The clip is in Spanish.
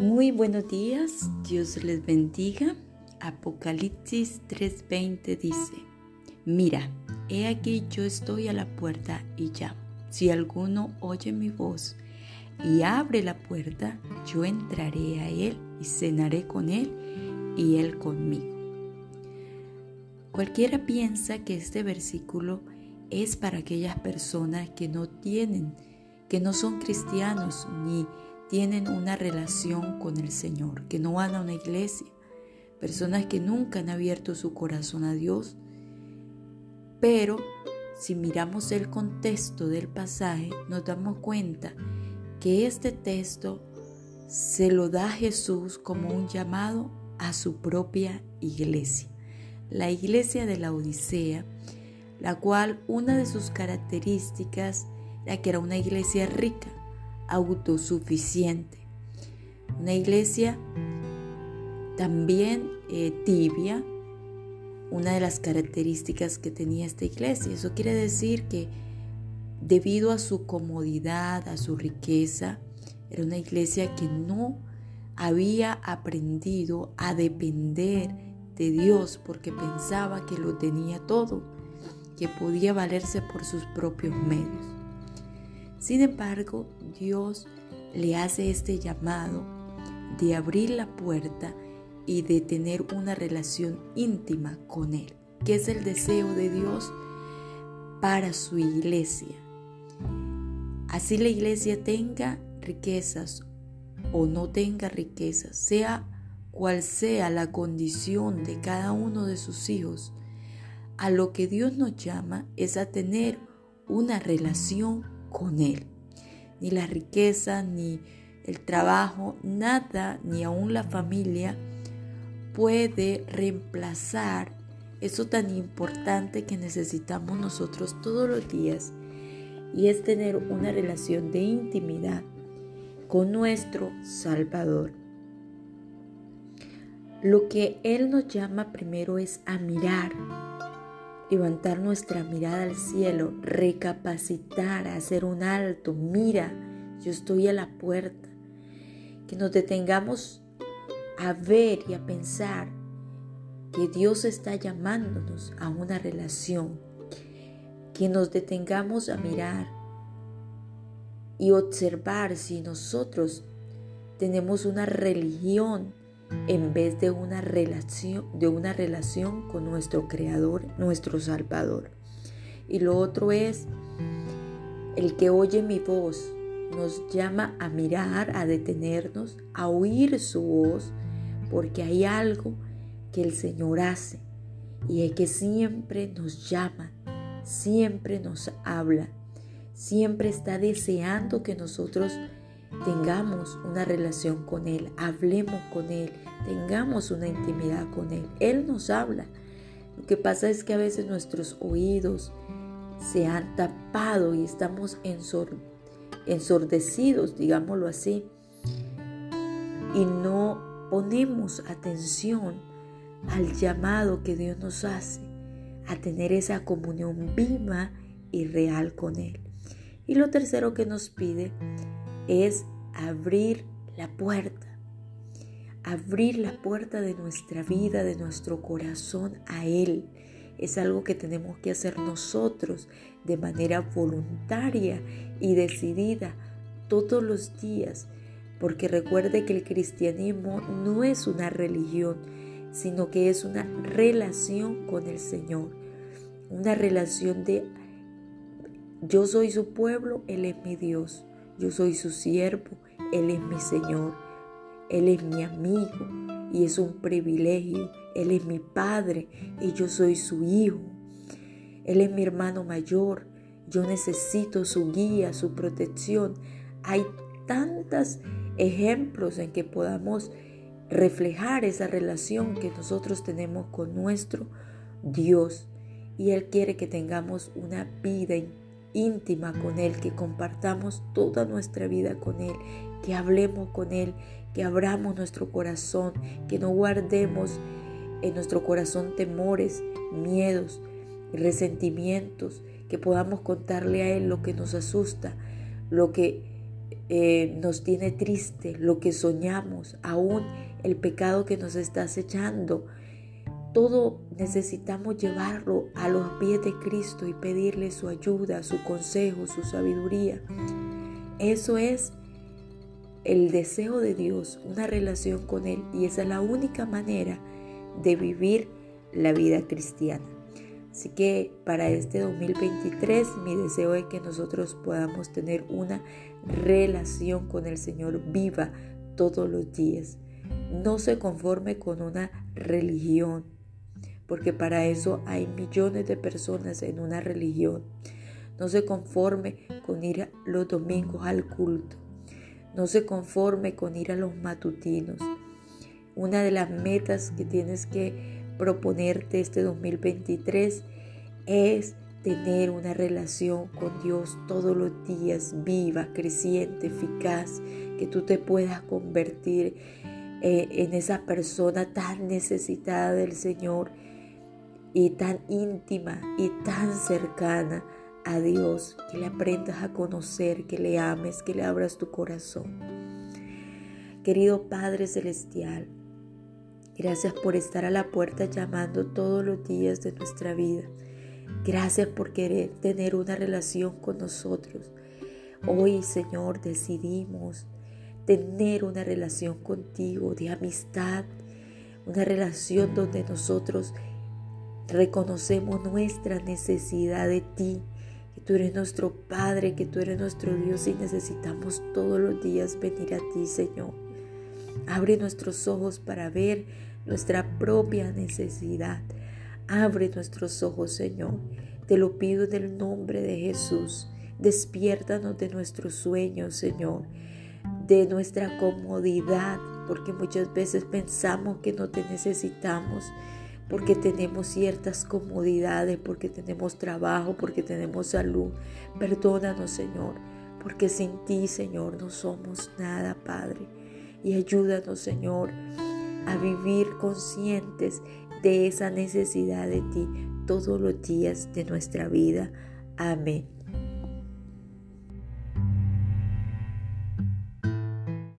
Muy buenos días, Dios les bendiga. Apocalipsis 3:20 dice, Mira, he aquí yo estoy a la puerta y llamo. Si alguno oye mi voz y abre la puerta, yo entraré a él y cenaré con él y él conmigo. Cualquiera piensa que este versículo es para aquellas personas que no tienen, que no son cristianos ni tienen una relación con el Señor, que no van a una iglesia, personas que nunca han abierto su corazón a Dios. Pero si miramos el contexto del pasaje, nos damos cuenta que este texto se lo da Jesús como un llamado a su propia iglesia. La iglesia de la Odisea, la cual una de sus características era que era una iglesia rica, autosuficiente. Una iglesia también eh, tibia, una de las características que tenía esta iglesia. Eso quiere decir que debido a su comodidad, a su riqueza, era una iglesia que no había aprendido a depender de Dios porque pensaba que lo tenía todo, que podía valerse por sus propios medios. Sin embargo, Dios le hace este llamado de abrir la puerta y de tener una relación íntima con Él, que es el deseo de Dios para su iglesia. Así la iglesia tenga riquezas o no tenga riquezas, sea cual sea la condición de cada uno de sus hijos, a lo que Dios nos llama es a tener una relación con Él. Ni la riqueza, ni el trabajo, nada, ni aún la familia puede reemplazar eso tan importante que necesitamos nosotros todos los días y es tener una relación de intimidad con nuestro Salvador. Lo que Él nos llama primero es a mirar levantar nuestra mirada al cielo, recapacitar, hacer un alto, mira, yo estoy a la puerta, que nos detengamos a ver y a pensar que Dios está llamándonos a una relación, que nos detengamos a mirar y observar si nosotros tenemos una religión en vez de una relación, de una relación con nuestro Creador, nuestro Salvador. Y lo otro es, el que oye mi voz nos llama a mirar, a detenernos, a oír su voz, porque hay algo que el Señor hace y es que siempre nos llama, siempre nos habla, siempre está deseando que nosotros tengamos una relación con Él, hablemos con Él, tengamos una intimidad con Él. Él nos habla. Lo que pasa es que a veces nuestros oídos se han tapado y estamos ensordecidos, digámoslo así, y no ponemos atención al llamado que Dios nos hace a tener esa comunión viva y real con Él. Y lo tercero que nos pide es abrir la puerta, abrir la puerta de nuestra vida, de nuestro corazón a Él. Es algo que tenemos que hacer nosotros de manera voluntaria y decidida todos los días, porque recuerde que el cristianismo no es una religión, sino que es una relación con el Señor, una relación de yo soy su pueblo, Él es mi Dios. Yo soy su siervo, Él es mi Señor, Él es mi amigo y es un privilegio. Él es mi Padre y yo soy su Hijo. Él es mi hermano mayor. Yo necesito su guía, su protección. Hay tantos ejemplos en que podamos reflejar esa relación que nosotros tenemos con nuestro Dios. Y Él quiere que tengamos una vida íntima con Él, que compartamos toda nuestra vida con Él, que hablemos con Él, que abramos nuestro corazón, que no guardemos en nuestro corazón temores, miedos, resentimientos, que podamos contarle a Él lo que nos asusta, lo que eh, nos tiene triste, lo que soñamos, aún el pecado que nos está acechando. Todo necesitamos llevarlo a los pies de Cristo y pedirle su ayuda, su consejo, su sabiduría. Eso es el deseo de Dios, una relación con Él. Y esa es la única manera de vivir la vida cristiana. Así que para este 2023 mi deseo es que nosotros podamos tener una relación con el Señor viva todos los días. No se conforme con una religión, porque para eso hay millones de personas en una religión. No se conforme con ir los domingos al culto. No se conforme con ir a los matutinos. Una de las metas que tienes que proponerte este 2023 es tener una relación con Dios todos los días, viva, creciente, eficaz, que tú te puedas convertir eh, en esa persona tan necesitada del Señor y tan íntima y tan cercana a Dios, que le aprendas a conocer, que le ames, que le abras tu corazón. Querido Padre Celestial, Gracias por estar a la puerta llamando todos los días de nuestra vida. Gracias por querer tener una relación con nosotros. Hoy, Señor, decidimos tener una relación contigo de amistad, una relación donde nosotros reconocemos nuestra necesidad de ti, que tú eres nuestro Padre, que tú eres nuestro Dios y necesitamos todos los días venir a ti, Señor. Abre nuestros ojos para ver nuestra propia necesidad. Abre nuestros ojos, Señor. Te lo pido en el nombre de Jesús. Despiértanos de nuestros sueños, Señor, de nuestra comodidad, porque muchas veces pensamos que no te necesitamos, porque tenemos ciertas comodidades, porque tenemos trabajo, porque tenemos salud. Perdónanos, Señor, porque sin ti, Señor, no somos nada, Padre. Y ayúdanos, Señor, a vivir conscientes de esa necesidad de ti todos los días de nuestra vida. Amén.